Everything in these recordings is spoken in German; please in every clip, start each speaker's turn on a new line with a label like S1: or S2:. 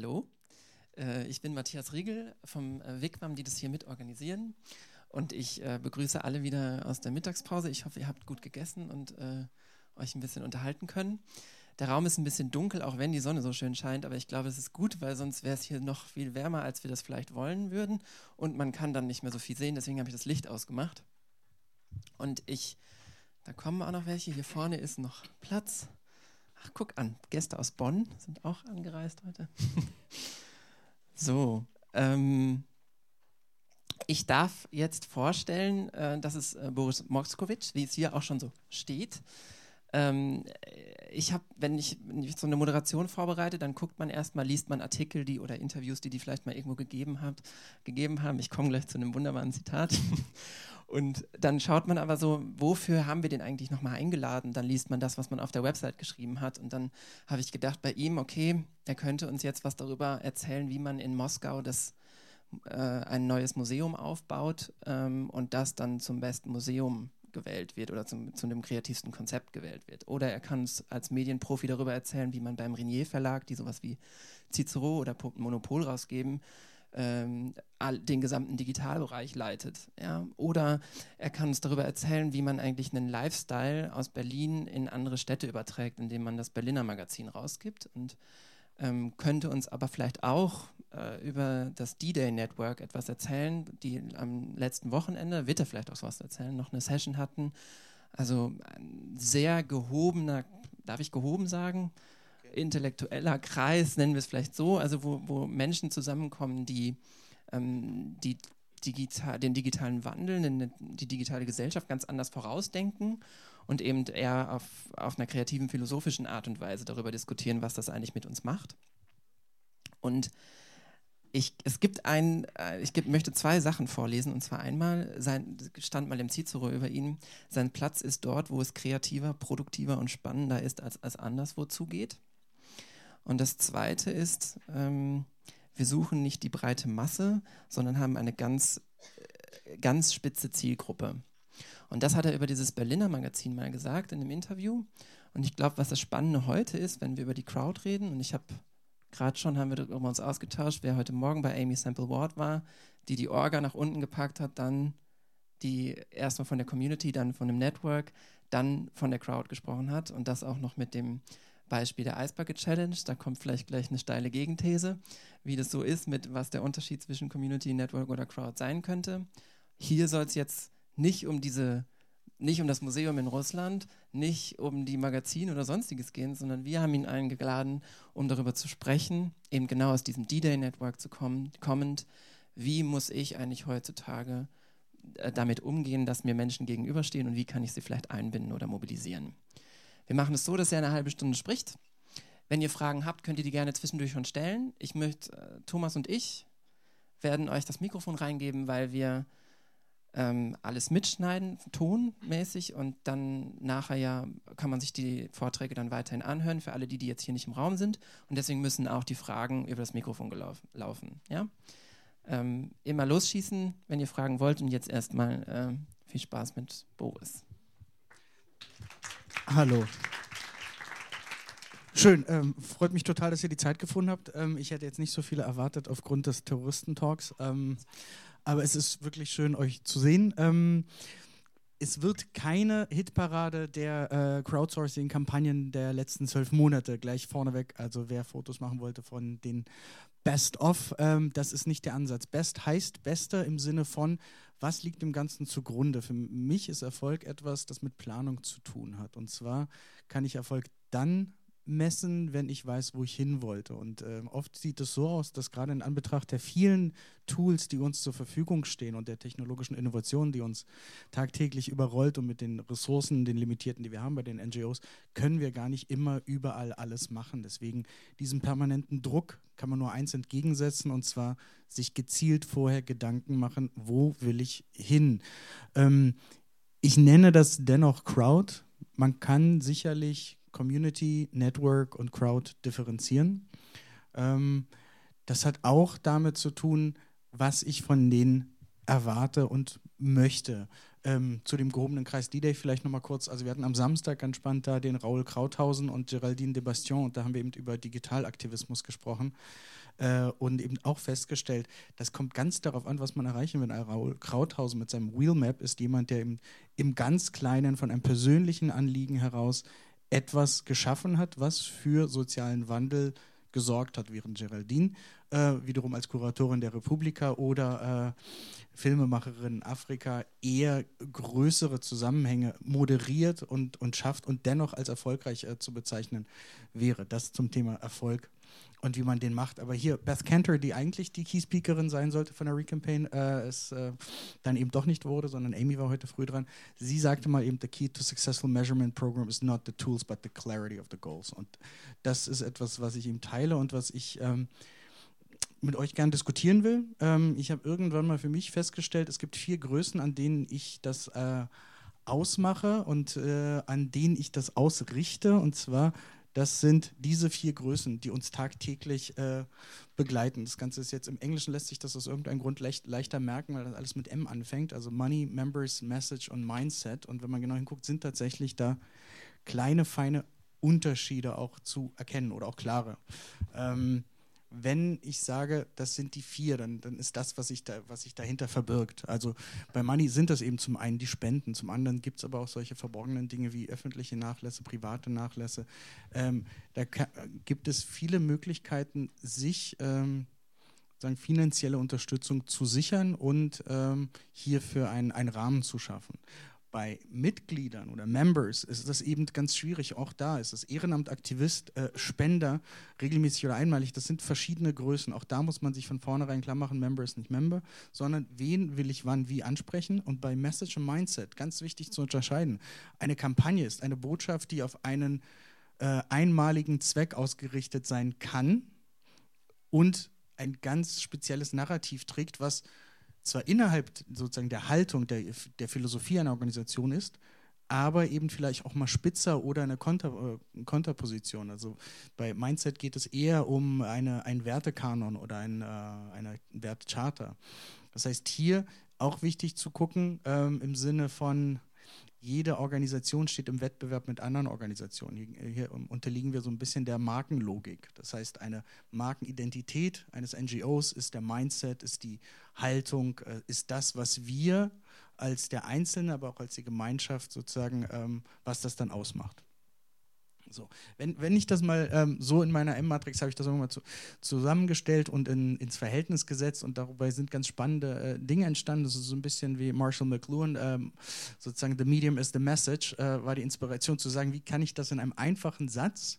S1: hallo. Äh, ich bin Matthias Riegel vom äh, WIGWAM, die das hier mitorganisieren. Und ich äh, begrüße alle wieder aus der Mittagspause. Ich hoffe, ihr habt gut gegessen und euch ein bisschen unterhalten können. Der Raum ist ein bisschen dunkel, auch wenn die Sonne so schön scheint, aber ich glaube, es ist gut, weil sonst wäre es hier noch viel wärmer, als wir das vielleicht wollen würden. Und man kann dann nicht mehr so viel sehen, deswegen habe ich das Licht ausgemacht. Und ich, da kommen auch noch welche. Hier vorne ist noch Platz. Ach, guck an, Gäste aus Bonn sind auch angereist heute. so, ähm, ich darf jetzt vorstellen, äh, das ist äh, Boris Moskowitsch, wie es hier auch schon so steht. Ähm, ich habe, wenn ich, wenn ich so eine Moderation vorbereite, dann guckt man erstmal, liest man Artikel, die oder Interviews, die die vielleicht mal irgendwo gegeben, habt, gegeben haben. Ich komme gleich zu einem wunderbaren Zitat. Und dann schaut man aber so, wofür haben wir den eigentlich nochmal eingeladen? Dann liest man das, was man auf der Website geschrieben hat. Und dann habe ich gedacht bei ihm, okay, er könnte uns jetzt was darüber erzählen, wie man in Moskau das, äh, ein neues Museum aufbaut ähm, und das dann zum besten Museum gewählt wird oder zum, zu dem kreativsten Konzept gewählt wird. Oder er kann uns als Medienprofi darüber erzählen, wie man beim Renier Verlag, die sowas wie Cicero oder Monopol rausgeben, ähm, den gesamten Digitalbereich leitet. Ja? Oder er kann uns darüber erzählen, wie man eigentlich einen Lifestyle aus Berlin in andere Städte überträgt, indem man das Berliner Magazin rausgibt. Und ähm, könnte uns aber vielleicht auch äh, über das D-Day Network etwas erzählen, die am letzten Wochenende, wird er vielleicht auch was erzählen, noch eine Session hatten. Also ein sehr gehobener, darf ich gehoben sagen? Intellektueller Kreis, nennen wir es vielleicht so, also wo, wo Menschen zusammenkommen, die, ähm, die digital, den digitalen Wandel, die digitale Gesellschaft ganz anders vorausdenken und eben eher auf, auf einer kreativen, philosophischen Art und Weise darüber diskutieren, was das eigentlich mit uns macht. Und ich, es gibt ein, äh, ich möchte zwei Sachen vorlesen. Und zwar einmal, sein, stand mal im Cicero über ihn, sein Platz ist dort, wo es kreativer, produktiver und spannender ist, als, als anderswo zugeht. Und das Zweite ist, ähm, wir suchen nicht die breite Masse, sondern haben eine ganz, äh, ganz spitze Zielgruppe. Und das hat er über dieses Berliner Magazin mal gesagt in einem Interview. Und ich glaube, was das Spannende heute ist, wenn wir über die Crowd reden, und ich habe gerade schon, haben wir darüber uns ausgetauscht, wer heute Morgen bei Amy Sample Ward war, die die Orga nach unten gepackt hat, dann die erstmal von der Community, dann von dem Network, dann von der Crowd gesprochen hat und das auch noch mit dem Beispiel der Ice Bucket Challenge. Da kommt vielleicht gleich eine steile Gegenthese, wie das so ist, mit was der Unterschied zwischen Community, Network oder Crowd sein könnte. Hier soll es jetzt nicht um diese, nicht um das Museum in Russland, nicht um die Magazine oder sonstiges gehen, sondern wir haben ihn eingeladen, um darüber zu sprechen, eben genau aus diesem D-Day-Network zu kommen, kommend, wie muss ich eigentlich heutzutage äh, damit umgehen, dass mir Menschen gegenüberstehen und wie kann ich sie vielleicht einbinden oder mobilisieren. Wir machen es so, dass er eine halbe Stunde spricht. Wenn ihr Fragen habt, könnt ihr die gerne zwischendurch schon stellen. Ich möchte, äh, Thomas und ich werden euch das Mikrofon reingeben, weil wir ähm, alles mitschneiden, tonmäßig und dann nachher ja kann man sich die Vorträge dann weiterhin anhören für alle die, die jetzt hier nicht im Raum sind und deswegen müssen auch die Fragen über das Mikrofon laufen. Ja? Ähm, immer losschießen, wenn ihr fragen wollt und jetzt erstmal äh, viel Spaß mit Boris.
S2: Hallo. Schön, ähm, freut mich total, dass ihr die Zeit gefunden habt. Ähm, ich hätte jetzt nicht so viele erwartet aufgrund des Terroristentalks, ähm, aber es ist wirklich schön, euch zu sehen. Ähm, es wird keine Hitparade der äh, Crowdsourcing-Kampagnen der letzten zwölf Monate gleich vorneweg. Also wer Fotos machen wollte von den Best-of, ähm, das ist nicht der Ansatz. Best heißt Beste im Sinne von, was liegt dem Ganzen zugrunde? Für mich ist Erfolg etwas, das mit Planung zu tun hat. Und zwar kann ich Erfolg dann messen, wenn ich weiß, wo ich hin wollte. Und äh, oft sieht es so aus, dass gerade in Anbetracht der vielen Tools, die uns zur Verfügung stehen und der technologischen Innovation, die uns tagtäglich überrollt und mit den Ressourcen, den limitierten, die wir haben bei den NGOs, können wir gar nicht immer überall alles machen. Deswegen diesem permanenten Druck kann man nur eins entgegensetzen und zwar sich gezielt vorher Gedanken machen, wo will ich hin. Ähm, ich nenne das dennoch Crowd. Man kann sicherlich Community, Network und Crowd differenzieren. Ähm, das hat auch damit zu tun, was ich von denen erwarte und möchte. Ähm, zu dem gehobenen Kreis D-Day vielleicht nochmal kurz. Also wir hatten am Samstag ganz spannend da den Raoul Krauthausen und Geraldine de Bastion und da haben wir eben über Digitalaktivismus gesprochen äh, und eben auch festgestellt, das kommt ganz darauf an, was man erreichen will. Raoul Krauthausen mit seinem Wheelmap ist jemand, der im, im ganz Kleinen von einem persönlichen Anliegen heraus etwas geschaffen hat, was für sozialen Wandel gesorgt hat, während Geraldine äh, wiederum als Kuratorin der Republika oder äh, Filmemacherin Afrika eher größere Zusammenhänge moderiert und, und schafft und dennoch als erfolgreich äh, zu bezeichnen wäre. Das zum Thema Erfolg und wie man den macht. Aber hier, Beth Cantor, die eigentlich die Key-Speakerin sein sollte von der Recampaign, äh, es äh, dann eben doch nicht wurde, sondern Amy war heute früh dran. Sie sagte mal eben, the key to successful measurement program is not the tools, but the clarity of the goals. Und das ist etwas, was ich ihm teile und was ich ähm, mit euch gern diskutieren will. Ähm, ich habe irgendwann mal für mich festgestellt, es gibt vier Größen, an denen ich das äh, ausmache und äh, an denen ich das ausrichte. Und zwar, das sind diese vier Größen, die uns tagtäglich äh, begleiten. Das Ganze ist jetzt im Englischen lässt sich das aus irgendeinem Grund leicht, leichter merken, weil das alles mit M anfängt. Also Money, Members, Message und Mindset. Und wenn man genau hinguckt, sind tatsächlich da kleine, feine Unterschiede auch zu erkennen oder auch klare. Ähm, wenn ich sage, das sind die vier, dann, dann ist das, was sich da, dahinter verbirgt. Also bei Money sind das eben zum einen die Spenden, zum anderen gibt es aber auch solche verborgenen Dinge wie öffentliche Nachlässe, private Nachlässe. Ähm, da gibt es viele Möglichkeiten, sich ähm, sagen, finanzielle Unterstützung zu sichern und ähm, hierfür einen, einen Rahmen zu schaffen bei Mitgliedern oder Members ist das eben ganz schwierig. Auch da ist es Ehrenamt, Aktivist, äh, Spender, regelmäßig oder einmalig. Das sind verschiedene Größen. Auch da muss man sich von vornherein klar machen, Member ist nicht Member, sondern wen will ich wann wie ansprechen. Und bei Message und Mindset, ganz wichtig zu unterscheiden, eine Kampagne ist eine Botschaft, die auf einen äh, einmaligen Zweck ausgerichtet sein kann und ein ganz spezielles Narrativ trägt, was zwar innerhalb sozusagen der Haltung der, der Philosophie einer Organisation ist, aber eben vielleicht auch mal spitzer oder eine Konter, äh, Konterposition. Also bei Mindset geht es eher um eine, einen Wertekanon oder ein, äh, eine Wertcharta. Das heißt, hier auch wichtig zu gucken ähm, im Sinne von jede Organisation steht im Wettbewerb mit anderen Organisationen. Hier, hier, unterliegen wir so ein bisschen der Markenlogik. Das heißt, eine Markenidentität eines NGOs ist der Mindset, ist die Haltung, äh, ist das, was wir als der Einzelne, aber auch als die Gemeinschaft sozusagen, ähm, was das dann ausmacht. So, wenn, wenn ich das mal ähm, so in meiner M-Matrix habe ich das irgendwann mal zu, zusammengestellt und in, ins Verhältnis gesetzt und darüber sind ganz spannende äh, Dinge entstanden. Das ist so ein bisschen wie Marshall McLuhan, ähm, sozusagen The Medium is the Message, äh, war die Inspiration zu sagen, wie kann ich das in einem einfachen Satz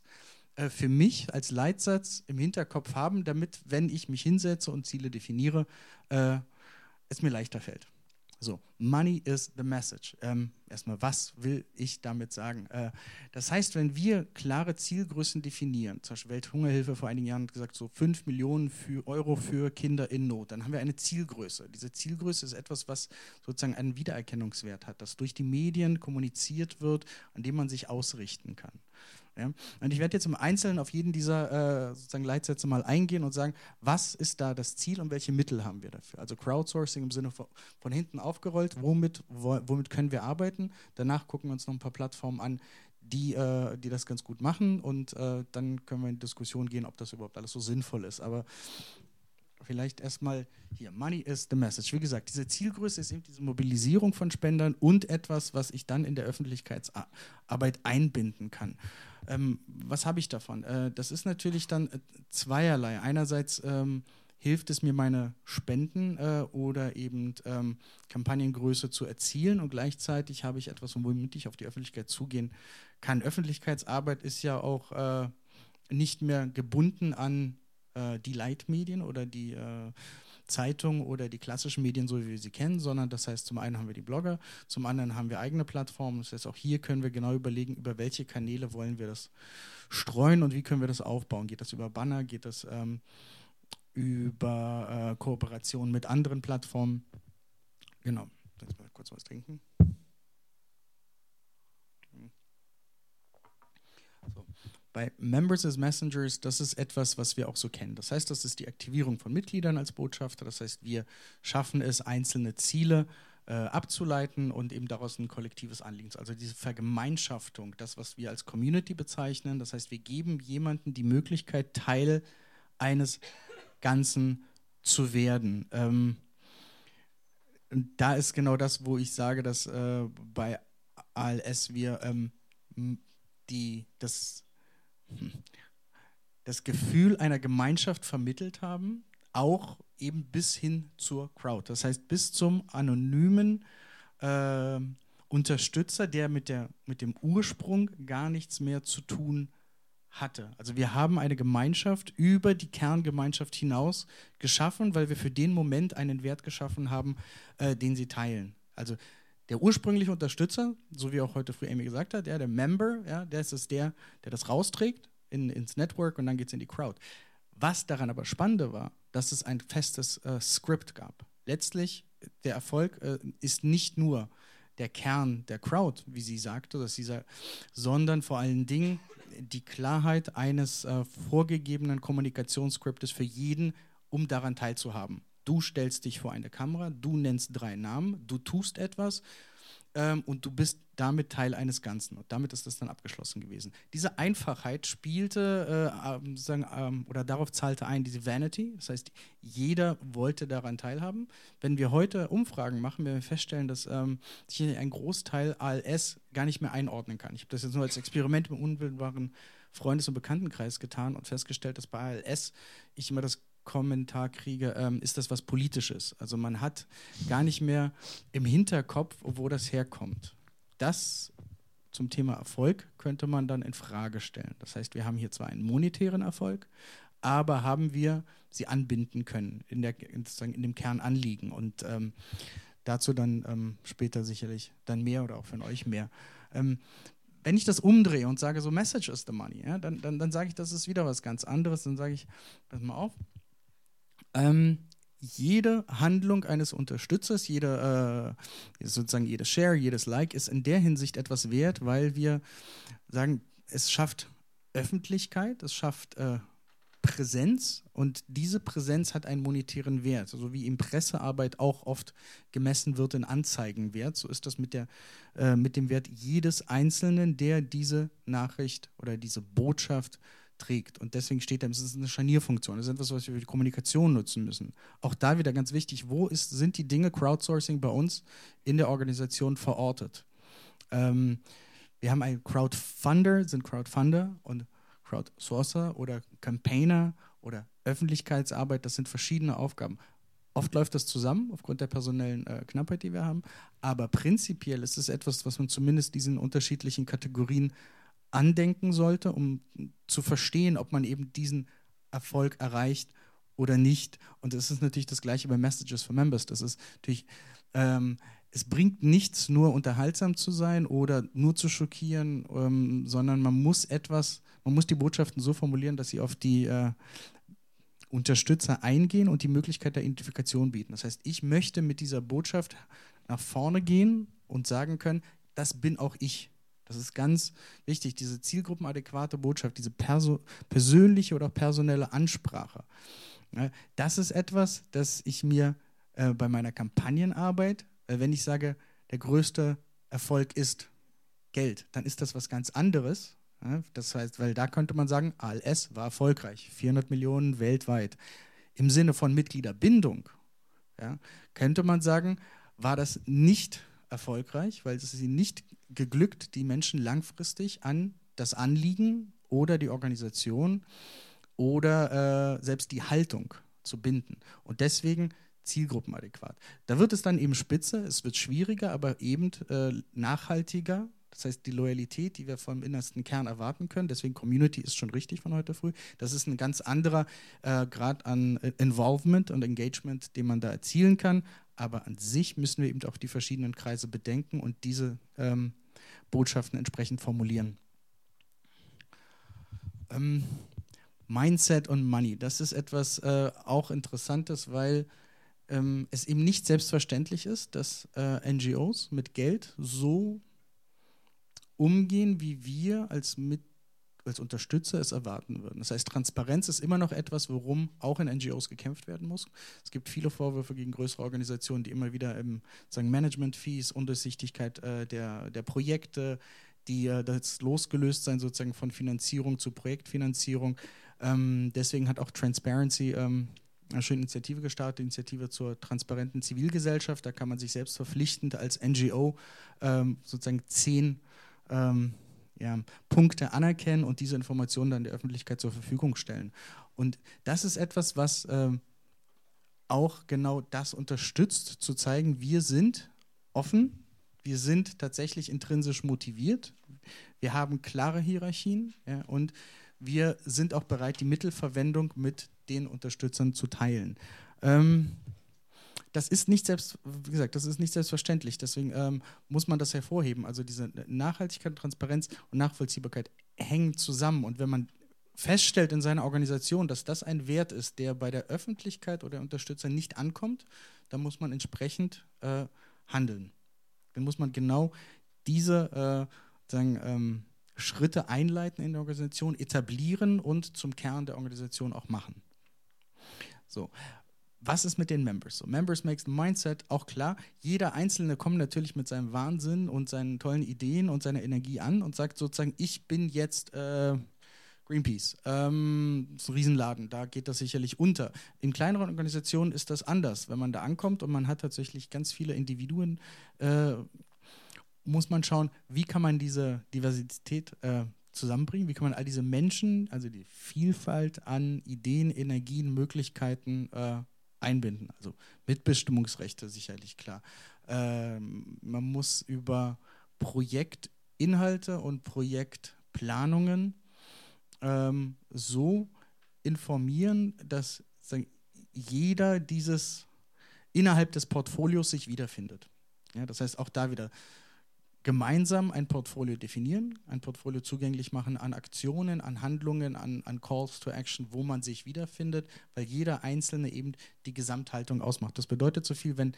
S2: äh, für mich als Leitsatz im Hinterkopf haben, damit, wenn ich mich hinsetze und Ziele definiere, äh, es mir leichter fällt. So, Money is the message. Ähm, erstmal, was will ich damit sagen? Äh, das heißt, wenn wir klare Zielgrößen definieren, zum Beispiel Welthungerhilfe vor einigen Jahren hat gesagt, so 5 Millionen für Euro für Kinder in Not, dann haben wir eine Zielgröße. Diese Zielgröße ist etwas, was sozusagen einen Wiedererkennungswert hat, das durch die Medien kommuniziert wird, an dem man sich ausrichten kann. Ja? Und ich werde jetzt im Einzelnen auf jeden dieser äh, sozusagen Leitsätze mal eingehen und sagen, was ist da das Ziel und welche Mittel haben wir dafür? Also Crowdsourcing im Sinne von, von hinten aufgerollt, womit, womit können wir arbeiten? Danach gucken wir uns noch ein paar Plattformen an, die, äh, die das ganz gut machen und äh, dann können wir in Diskussion gehen, ob das überhaupt alles so sinnvoll ist. Aber vielleicht erstmal hier, Money is the message. Wie gesagt, diese Zielgröße ist eben diese Mobilisierung von Spendern und etwas, was ich dann in der Öffentlichkeitsarbeit einbinden kann. Ähm, was habe ich davon? Äh, das ist natürlich dann äh, zweierlei. Einerseits ähm, hilft es mir, meine Spenden äh, oder eben ähm, Kampagnengröße zu erzielen und gleichzeitig habe ich etwas, womit ich auf die Öffentlichkeit zugehen kann. Öffentlichkeitsarbeit ist ja auch äh, nicht mehr gebunden an äh, die Leitmedien oder die äh, Zeitung oder die klassischen Medien, so wie wir sie kennen, sondern das heißt, zum einen haben wir die Blogger, zum anderen haben wir eigene Plattformen. Das heißt, auch hier können wir genau überlegen, über welche Kanäle wollen wir das streuen und wie können wir das aufbauen. Geht das über Banner, geht das ähm, über äh, Kooperation mit anderen Plattformen? Genau. Jetzt mal kurz was trinken. Bei Members as Messengers, das ist etwas, was wir auch so kennen. Das heißt, das ist die Aktivierung von Mitgliedern als Botschafter. Das heißt, wir schaffen es, einzelne Ziele äh, abzuleiten und eben daraus ein kollektives Anliegen. Also diese Vergemeinschaftung, das, was wir als Community bezeichnen. Das heißt, wir geben jemandem die Möglichkeit, Teil eines Ganzen zu werden. Ähm, da ist genau das, wo ich sage, dass äh, bei ALS wir ähm, die, das, das Gefühl einer Gemeinschaft vermittelt haben, auch eben bis hin zur Crowd. Das heißt, bis zum anonymen äh, Unterstützer, der mit, der mit dem Ursprung gar nichts mehr zu tun hatte. Also wir haben eine Gemeinschaft über die Kerngemeinschaft hinaus geschaffen, weil wir für den Moment einen Wert geschaffen haben, äh, den sie teilen. Also der ursprüngliche Unterstützer, so wie auch heute früh Amy gesagt hat, ja, der Member, ja, der ist es der, der das rausträgt in, ins Network und dann geht es in die Crowd. Was daran aber spannende war, dass es ein festes äh, Skript gab. Letztlich, der Erfolg äh, ist nicht nur der Kern der Crowd, wie sie sagte, dass sie sa sondern vor allen Dingen die Klarheit eines äh, vorgegebenen Kommunikationsskriptes für jeden, um daran teilzuhaben. Du stellst dich vor eine Kamera, du nennst drei Namen, du tust etwas ähm, und du bist damit Teil eines Ganzen. Und damit ist das dann abgeschlossen gewesen. Diese Einfachheit spielte äh, sagen, ähm, oder darauf zahlte ein diese Vanity. Das heißt, jeder wollte daran teilhaben. Wenn wir heute Umfragen machen, werden wir feststellen, dass ähm, sich ein Großteil ALS gar nicht mehr einordnen kann. Ich habe das jetzt nur als Experiment im unmittelbaren Freundes- und Bekanntenkreis getan und festgestellt, dass bei ALS ich immer das Kommentar kriege, ähm, ist das was Politisches. Also man hat gar nicht mehr im Hinterkopf, wo das herkommt. Das zum Thema Erfolg könnte man dann in Frage stellen. Das heißt, wir haben hier zwar einen monetären Erfolg, aber haben wir sie anbinden können in, der, in, in dem Kernanliegen und ähm, dazu dann ähm, später sicherlich dann mehr oder auch von euch mehr. Ähm, wenn ich das umdrehe und sage, so Message is the money, ja, dann, dann, dann sage ich, das ist wieder was ganz anderes. Dann sage ich, pass mal auf, ähm, jede Handlung eines Unterstützers, jede, äh, sozusagen jedes Share, jedes Like ist in der Hinsicht etwas wert, weil wir sagen, es schafft Öffentlichkeit, es schafft äh, Präsenz und diese Präsenz hat einen monetären Wert, so also wie in Pressearbeit auch oft gemessen wird in Anzeigenwert. So ist das mit, der, äh, mit dem Wert jedes Einzelnen, der diese Nachricht oder diese Botschaft trägt. Und deswegen steht da, es ist eine Scharnierfunktion. Das ist etwas, was wir für die Kommunikation nutzen müssen. Auch da wieder ganz wichtig, wo ist, sind die Dinge Crowdsourcing bei uns in der Organisation verortet? Ähm, wir haben einen Crowdfunder, sind Crowdfunder und Crowdsourcer oder Campaigner oder Öffentlichkeitsarbeit, das sind verschiedene Aufgaben. Oft läuft das zusammen aufgrund der personellen äh, Knappheit, die wir haben, aber prinzipiell ist es etwas, was man zumindest diesen unterschiedlichen Kategorien andenken sollte, um zu verstehen, ob man eben diesen Erfolg erreicht oder nicht. Und es ist natürlich das gleiche bei Messages for Members. Das ist natürlich, ähm, es bringt nichts, nur unterhaltsam zu sein oder nur zu schockieren, ähm, sondern man muss etwas, man muss die Botschaften so formulieren, dass sie auf die äh, Unterstützer eingehen und die Möglichkeit der Identifikation bieten. Das heißt, ich möchte mit dieser Botschaft nach vorne gehen und sagen können, das bin auch ich. Das ist ganz wichtig, diese zielgruppenadäquate Botschaft, diese perso persönliche oder personelle Ansprache. Das ist etwas, das ich mir äh, bei meiner Kampagnenarbeit, äh, wenn ich sage, der größte Erfolg ist Geld, dann ist das was ganz anderes. Das heißt, weil da könnte man sagen, ALS war erfolgreich, 400 Millionen weltweit. Im Sinne von Mitgliederbindung könnte man sagen, war das nicht erfolgreich, weil es ihnen nicht geglückt, die Menschen langfristig an das Anliegen oder die Organisation oder äh, selbst die Haltung zu binden. Und deswegen zielgruppenadäquat. Da wird es dann eben spitze, es wird schwieriger, aber eben äh, nachhaltiger. Das heißt, die Loyalität, die wir vom innersten Kern erwarten können, deswegen Community ist schon richtig von heute früh. Das ist ein ganz anderer äh, Grad an äh, Involvement und Engagement, den man da erzielen kann. Aber an sich müssen wir eben auch die verschiedenen Kreise bedenken und diese ähm, Botschaften entsprechend formulieren. Ähm, Mindset und Money, das ist etwas äh, auch Interessantes, weil ähm, es eben nicht selbstverständlich ist, dass äh, NGOs mit Geld so umgehen, wie wir als mit als Unterstützer es erwarten würden. Das heißt, Transparenz ist immer noch etwas, worum auch in NGOs gekämpft werden muss. Es gibt viele Vorwürfe gegen größere Organisationen, die immer wieder im sagen Management-Fees, Undurchsichtigkeit äh, der, der Projekte, die äh, das losgelöst sein sozusagen von Finanzierung zu Projektfinanzierung. Ähm, deswegen hat auch Transparency ähm, eine schöne Initiative gestartet, Initiative zur transparenten Zivilgesellschaft. Da kann man sich selbst verpflichtend als NGO ähm, sozusagen zehn ähm, ja, Punkte anerkennen und diese Informationen dann der Öffentlichkeit zur Verfügung stellen. Und das ist etwas, was ähm, auch genau das unterstützt, zu zeigen, wir sind offen, wir sind tatsächlich intrinsisch motiviert, wir haben klare Hierarchien ja, und wir sind auch bereit, die Mittelverwendung mit den Unterstützern zu teilen. Ähm, das ist nicht selbst, wie gesagt, das ist nicht selbstverständlich. Deswegen ähm, muss man das hervorheben. Also diese Nachhaltigkeit, Transparenz und Nachvollziehbarkeit hängen zusammen. Und wenn man feststellt in seiner Organisation, dass das ein Wert ist, der bei der Öffentlichkeit oder der Unterstützer nicht ankommt, dann muss man entsprechend äh, handeln. Dann muss man genau diese äh, sagen, ähm, Schritte einleiten in der Organisation, etablieren und zum Kern der Organisation auch machen. So. Was ist mit den Members? So, Members makes the mindset auch klar. Jeder Einzelne kommt natürlich mit seinem Wahnsinn und seinen tollen Ideen und seiner Energie an und sagt sozusagen, ich bin jetzt äh, Greenpeace. Ähm, ist ein Riesenladen, da geht das sicherlich unter. In kleineren Organisationen ist das anders. Wenn man da ankommt und man hat tatsächlich ganz viele Individuen, äh, muss man schauen, wie kann man diese Diversität äh, zusammenbringen? Wie kann man all diese Menschen, also die Vielfalt an Ideen, Energien, Möglichkeiten äh, einbinden? Also Mitbestimmungsrechte sicherlich klar. Ähm, man muss über Projektinhalte und Projektplanungen ähm, so informieren, dass jeder dieses innerhalb des Portfolios sich wiederfindet. Ja, das heißt, auch da wieder gemeinsam ein Portfolio definieren, ein Portfolio zugänglich machen an Aktionen, an Handlungen, an, an Calls to Action, wo man sich wiederfindet, weil jeder Einzelne eben die Gesamthaltung ausmacht. Das bedeutet so viel, wenn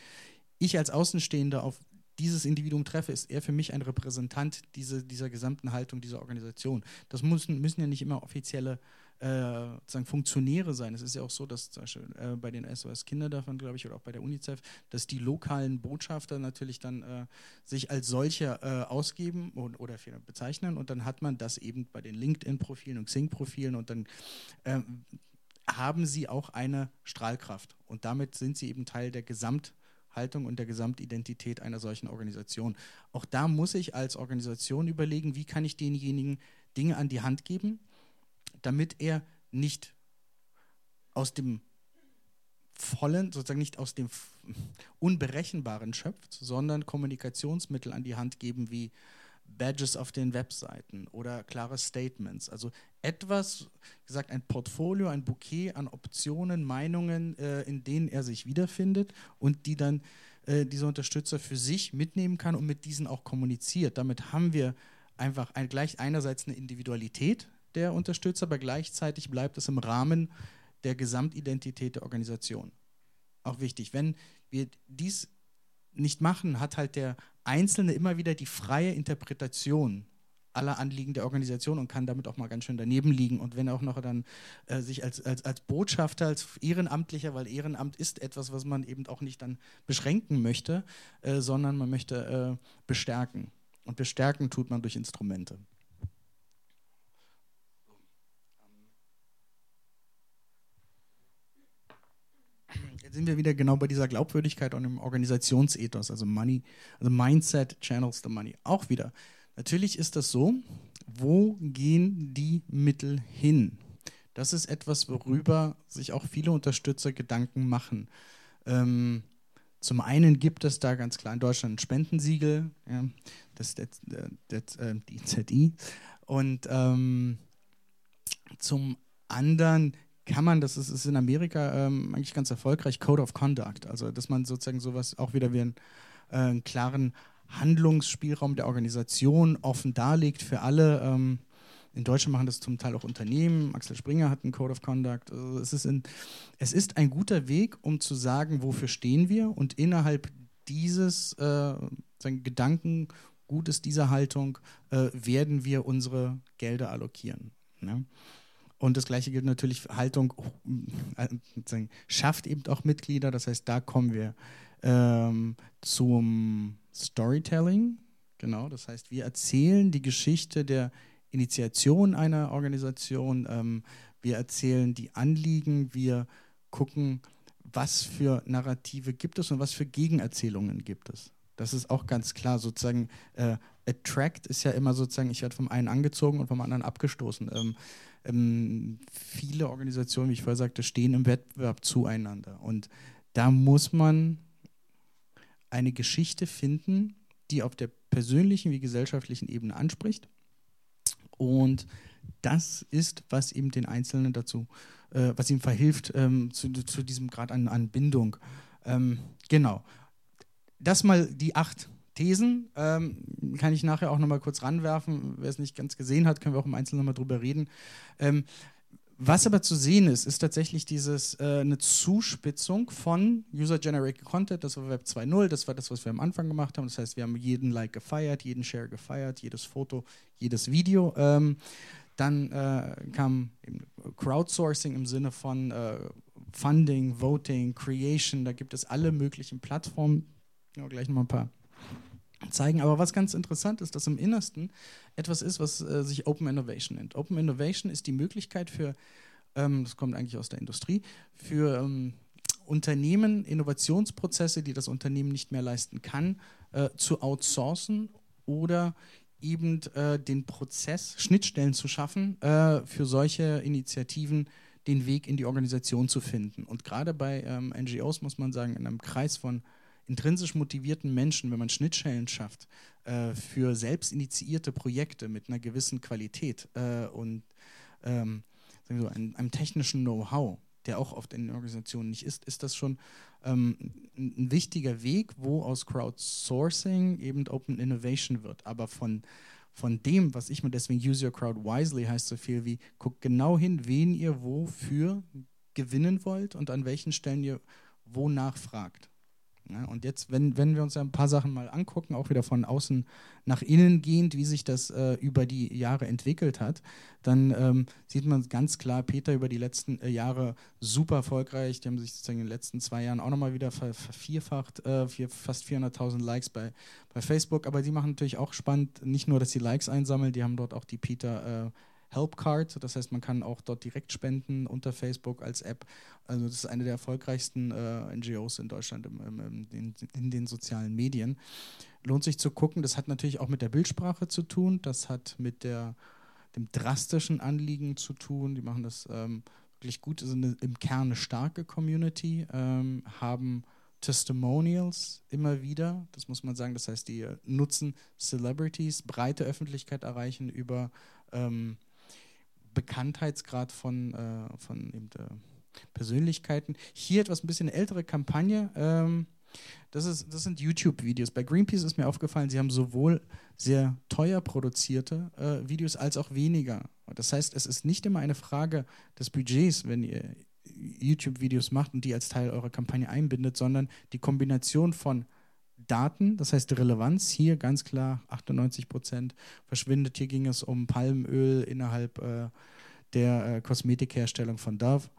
S2: ich als Außenstehender auf dieses Individuum treffe, ist er für mich ein Repräsentant diese, dieser gesamten Haltung dieser Organisation. Das müssen, müssen ja nicht immer offizielle äh, sozusagen Funktionäre sein. Es ist ja auch so, dass zum Beispiel äh, bei den SOS Kinderdörfern, glaube ich, oder auch bei der UNICEF, dass die lokalen Botschafter natürlich dann äh, sich als solche äh, ausgeben und, oder bezeichnen und dann hat man das eben bei den LinkedIn-Profilen und Xing-Profilen und dann ähm, haben sie auch eine Strahlkraft und damit sind sie eben Teil der Gesamthaltung und der Gesamtidentität einer solchen Organisation. Auch da muss ich als Organisation überlegen, wie kann ich denjenigen Dinge an die Hand geben, damit er nicht aus dem vollen, sozusagen nicht aus dem Unberechenbaren schöpft, sondern Kommunikationsmittel an die Hand geben wie Badges auf den Webseiten oder klare Statements. Also etwas, gesagt, ein Portfolio, ein Bouquet an Optionen, Meinungen, äh, in denen er sich wiederfindet und die dann äh, dieser Unterstützer für sich mitnehmen kann und mit diesen auch kommuniziert. Damit haben wir einfach ein, gleich einerseits eine Individualität, der Unterstützer, aber gleichzeitig bleibt es im Rahmen der Gesamtidentität der Organisation. Auch wichtig, wenn wir dies nicht machen, hat halt der Einzelne immer wieder die freie Interpretation aller Anliegen der Organisation und kann damit auch mal ganz schön daneben liegen. Und wenn auch noch dann äh, sich als, als, als Botschafter, als Ehrenamtlicher, weil Ehrenamt ist etwas, was man eben auch nicht dann beschränken möchte, äh, sondern man möchte äh, bestärken. Und bestärken tut man durch Instrumente. Sind wir wieder genau bei dieser Glaubwürdigkeit und dem Organisationsethos, also Money, also Mindset channels the money. Auch wieder. Natürlich ist das so, wo gehen die Mittel hin? Das ist etwas, worüber sich auch viele Unterstützer Gedanken machen. Ähm, zum einen gibt es da ganz klar in Deutschland ein Spendensiegel, ja, das, das, das, äh, die ZI. Und ähm, zum anderen kann man, das ist, ist in Amerika ähm, eigentlich ganz erfolgreich, Code of Conduct. Also, dass man sozusagen sowas auch wieder wie einen, äh, einen klaren Handlungsspielraum der Organisation offen darlegt für alle. Ähm, in Deutschland machen das zum Teil auch Unternehmen. Axel Springer hat einen Code of Conduct. Also es, ist in, es ist ein guter Weg, um zu sagen, wofür stehen wir und innerhalb dieses äh, Gedanken gut ist diese Haltung, äh, werden wir unsere Gelder allokieren. Ne? Und das Gleiche gilt natürlich für Haltung, äh, schafft eben auch Mitglieder. Das heißt, da kommen wir ähm, zum Storytelling. Genau, das heißt, wir erzählen die Geschichte der Initiation einer Organisation. Ähm, wir erzählen die Anliegen. Wir gucken, was für Narrative gibt es und was für Gegenerzählungen gibt es. Das ist auch ganz klar. Sozusagen, äh, Attract ist ja immer sozusagen, ich werde vom einen angezogen und vom anderen abgestoßen. Ähm, ähm, viele Organisationen, wie ich vorher sagte, stehen im Wettbewerb zueinander. Und da muss man eine Geschichte finden, die auf der persönlichen wie gesellschaftlichen Ebene anspricht. Und das ist, was ihm den Einzelnen dazu, äh, was ihm verhilft ähm, zu, zu, diesem Grad an, an Bindung. Ähm, genau. Das mal die acht Thesen. Ähm, kann ich nachher auch nochmal kurz ranwerfen. Wer es nicht ganz gesehen hat, können wir auch im Einzelnen nochmal drüber reden. Ähm, was aber zu sehen ist, ist tatsächlich dieses, äh, eine Zuspitzung von User-Generated Content. Das war Web 2.0, das war das, was wir am Anfang gemacht haben. Das heißt, wir haben jeden Like gefeiert, jeden Share gefeiert, jedes Foto, jedes Video. Ähm, dann äh, kam Crowdsourcing im Sinne von äh, Funding, Voting, Creation. Da gibt es alle möglichen Plattformen. Ja, gleich nochmal ein paar zeigen. Aber was ganz interessant ist, dass im Innersten etwas ist, was äh, sich Open Innovation nennt. Open Innovation ist die Möglichkeit für, ähm, das kommt eigentlich aus der Industrie, für ähm, Unternehmen Innovationsprozesse, die das Unternehmen nicht mehr leisten kann, äh, zu outsourcen oder eben äh, den Prozess, Schnittstellen zu schaffen, äh, für solche Initiativen den Weg in die Organisation zu finden. Und gerade bei ähm, NGOs muss man sagen, in einem Kreis von intrinsisch motivierten Menschen, wenn man Schnittstellen schafft äh, für selbst initiierte Projekte mit einer gewissen Qualität äh, und ähm, so, einem, einem technischen Know-how, der auch oft in Organisationen nicht ist, ist das schon ähm, ein wichtiger Weg, wo aus Crowdsourcing eben Open Innovation wird. Aber von, von dem, was ich mir deswegen Use Your Crowd Wisely heißt so viel wie, guckt genau hin, wen ihr wofür gewinnen wollt und an welchen Stellen ihr wo nachfragt. Ja, und jetzt, wenn, wenn wir uns ein paar Sachen mal angucken, auch wieder von außen nach innen gehend, wie sich das äh, über die Jahre entwickelt hat, dann ähm, sieht man ganz klar, Peter über die letzten äh, Jahre super erfolgreich. Die haben sich sozusagen in den letzten zwei Jahren auch nochmal wieder ver vervierfacht, äh, vier, fast 400.000 Likes bei, bei Facebook. Aber die machen natürlich auch spannend, nicht nur, dass sie Likes einsammeln, die haben dort auch die Peter äh, Help Card. Das heißt, man kann auch dort direkt spenden unter Facebook als App. Also das ist eine der erfolgreichsten äh, NGOs in Deutschland im, im, in, in, den sozialen Medien. Lohnt sich zu gucken. Das hat natürlich auch mit der Bildsprache zu tun. Das hat mit der, dem drastischen Anliegen zu tun. Die machen das ähm, wirklich gut. Sind eine, im Kern eine starke Community, ähm, haben Testimonials immer wieder. Das muss man sagen. Das heißt, die nutzen Celebrities, breite Öffentlichkeit erreichen über ähm, Bekanntheitsgrad von, äh, von eben, äh, Persönlichkeiten. Hier etwas ein bisschen ältere Kampagne. Ähm, das, ist, das sind YouTube-Videos. Bei Greenpeace ist mir aufgefallen, sie haben sowohl sehr teuer produzierte äh, Videos als auch weniger. Das heißt, es ist nicht immer eine Frage des Budgets, wenn ihr YouTube-Videos macht und die als Teil eurer Kampagne einbindet, sondern die Kombination von Daten, das heißt Relevanz, hier ganz klar 98 Prozent verschwindet. Hier ging es um Palmöl innerhalb äh, der äh, Kosmetikherstellung von Dove.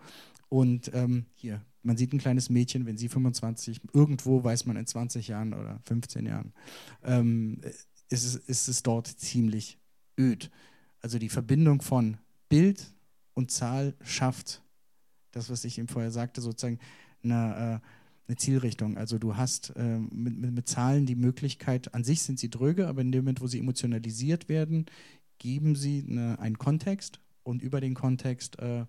S2: Und ähm, hier, man sieht ein kleines Mädchen, wenn sie 25, irgendwo weiß man in 20 Jahren oder 15 Jahren, ähm, ist, es, ist es dort ziemlich öd. Also die Verbindung von Bild und Zahl schafft das, was ich ihm vorher sagte, sozusagen eine, äh, eine Zielrichtung. Also du hast äh, mit, mit, mit, Zahlen die Möglichkeit, an sich sind sie dröge, aber in dem Moment, wo sie emotionalisiert werden, geben sie eine, einen Kontext und über den Kontext äh,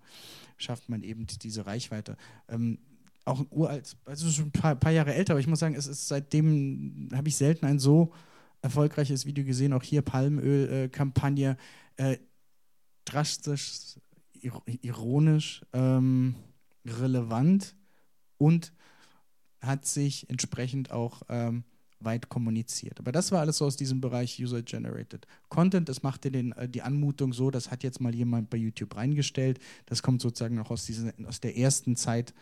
S2: schafft man eben diese Reichweite. Ähm, auch uralt, also schon ein paar, paar, Jahre älter, aber ich muss sagen, es ist seitdem, habe ich selten ein so erfolgreiches Video gesehen, auch hier Palmöl-Kampagne, äh, drastisch, ironisch, ähm, relevant und hat sich entsprechend auch ähm, weit kommuniziert. Aber das war alles so aus diesem Bereich User-Generated Content. Das machte den, äh, die Anmutung so, das hat jetzt mal jemand bei YouTube reingestellt. Das kommt sozusagen noch aus, diesen, aus der ersten Zeit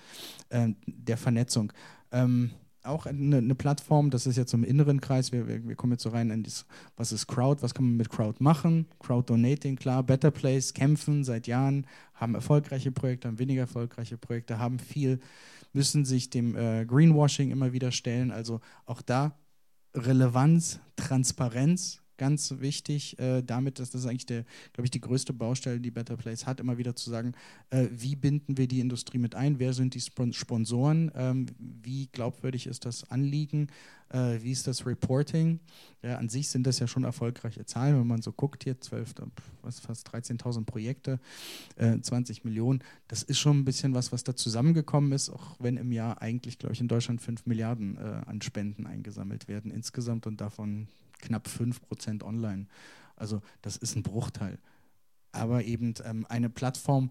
S2: äh, der Vernetzung. Ähm, auch eine, eine, Plattform, das ist jetzt im inneren Kreis, wir, wir, wir kommen jetzt so rein in das, was ist Crowd, was kann man mit Crowd machen, Crowd Donating, klar, Better Place, kämpfen seit Jahren, haben erfolgreiche Projekte, haben weniger erfolgreiche Projekte, haben viel, müssen sich dem äh, Greenwashing immer wieder stellen, also auch da Relevanz, Transparenz, ganz wichtig, äh, damit, dass das eigentlich der, glaube ich, die größte Baustelle, die Better Place hat, immer wieder zu sagen, äh, wie binden wir die Industrie mit ein, wer sind die Sponsoren, ähm, wie glaubwürdig ist das Anliegen, äh, wie ist das Reporting. Ja, an sich sind das ja schon erfolgreiche Zahlen, wenn man so guckt hier, 12, was, fast 13.000 Projekte, 20 äh, Millionen, das ist schon ein bisschen was, was da zusammengekommen ist, auch wenn im Jahr eigentlich, glaube ich, in Deutschland 5 Milliarden äh, an Spenden eingesammelt werden insgesamt und davon knapp 5% online. Also das ist ein Bruchteil. Aber eben ähm, eine Plattform,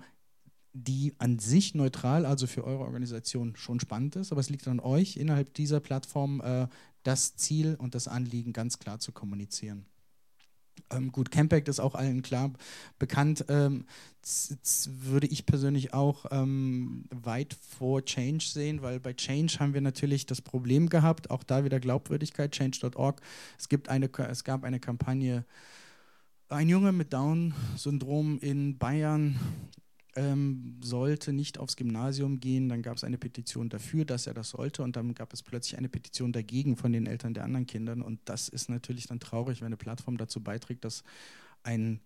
S2: die an sich neutral, also für eure Organisation schon spannend ist, aber es liegt an euch, innerhalb dieser Plattform äh, das Ziel und das Anliegen ganz klar zu kommunizieren. Ähm, gut, Campact ist auch allen klar bekannt. Ähm, würde ich persönlich auch ähm, weit vor Change sehen, weil bei Change haben wir natürlich das Problem gehabt, auch da wieder Glaubwürdigkeit, change.org. Es, es gab eine Kampagne, ein Junge mit Down-Syndrom in Bayern ähm, sollte nicht aufs Gymnasium gehen. Dann gab es eine Petition dafür, dass er das sollte. Und dann gab es plötzlich eine Petition dagegen von den Eltern der anderen Kindern. Und das ist natürlich dann traurig, wenn eine Plattform dazu beiträgt, dass ein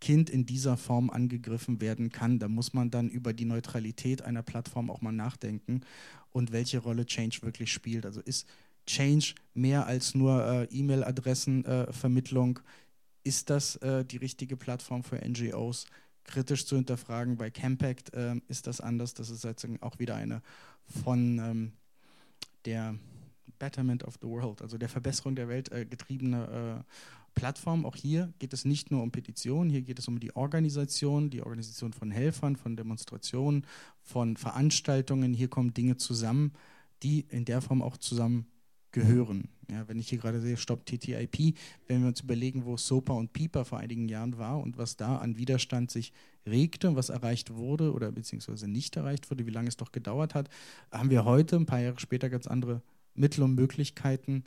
S2: Kind in dieser Form angegriffen werden kann. Da muss man dann über die Neutralität einer Plattform auch mal nachdenken und welche Rolle Change wirklich spielt. Also ist Change mehr als nur äh, E-Mail-Adressenvermittlung? Äh, ist das äh, die richtige Plattform für NGOs? Kritisch zu hinterfragen. Bei Campact äh, ist das anders. Das ist jetzt auch wieder eine von ähm, der Betterment of the World, also der Verbesserung der Welt äh, getriebene äh, Plattform. Auch hier geht es nicht nur um Petitionen, hier geht es um die Organisation, die Organisation von Helfern, von Demonstrationen, von Veranstaltungen. Hier kommen Dinge zusammen, die in der Form auch zusammen gehören. Ja, wenn ich hier gerade sehe, Stop TTIP, wenn wir uns überlegen, wo SOPA und PIPA vor einigen Jahren war und was da an Widerstand sich regte und was erreicht wurde oder beziehungsweise nicht erreicht wurde, wie lange es doch gedauert hat, haben wir heute, ein paar Jahre später, ganz andere Mittel und Möglichkeiten,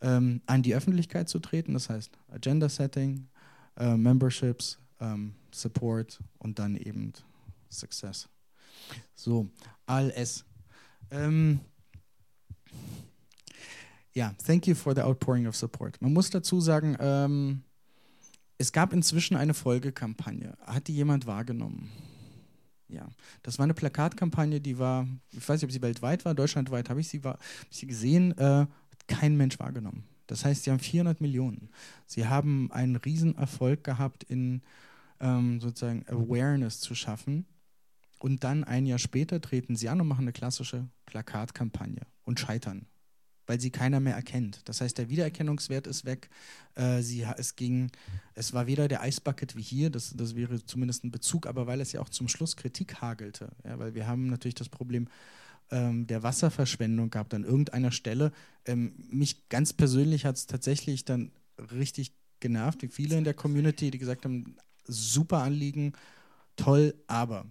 S2: ähm, an die Öffentlichkeit zu treten. Das heißt Agenda Setting, äh, Memberships, ähm, Support und dann eben Success. So, ALS. Ähm, ja, thank you for the outpouring of support. Man muss dazu sagen, ähm, es gab inzwischen eine Folgekampagne. Hat die jemand wahrgenommen? Ja, das war eine Plakatkampagne, die war, ich weiß nicht, ob sie weltweit war, deutschlandweit habe ich sie, war, hab sie gesehen, äh, kein Mensch wahrgenommen. Das heißt, sie haben 400 Millionen. Sie haben einen Riesenerfolg gehabt in ähm, sozusagen Awareness zu schaffen. Und dann ein Jahr später treten sie an und machen eine klassische Plakatkampagne und scheitern weil sie keiner mehr erkennt. Das heißt, der Wiedererkennungswert ist weg. Äh, sie, es, ging, es war weder der Eisbucket wie hier, das, das wäre zumindest ein Bezug, aber weil es ja auch zum Schluss Kritik hagelte. Ja, weil wir haben natürlich das Problem ähm, der Wasserverschwendung gehabt an irgendeiner Stelle. Ähm, mich ganz persönlich hat es tatsächlich dann richtig genervt, wie viele in der Community, die gesagt haben, super Anliegen, toll, aber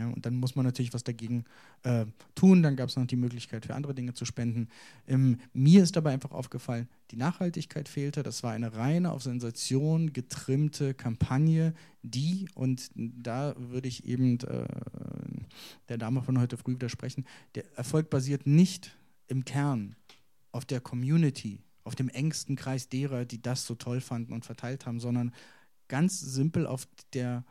S2: ja, und dann muss man natürlich was dagegen äh, tun. Dann gab es noch die Möglichkeit für andere Dinge zu spenden. Ähm, mir ist dabei einfach aufgefallen, die Nachhaltigkeit fehlte. Das war eine reine auf Sensation getrimmte Kampagne, die, und da würde ich eben äh, der Dame von heute früh widersprechen, der Erfolg basiert nicht im Kern auf der Community, auf dem engsten Kreis derer, die das so toll fanden und verteilt haben, sondern ganz simpel auf der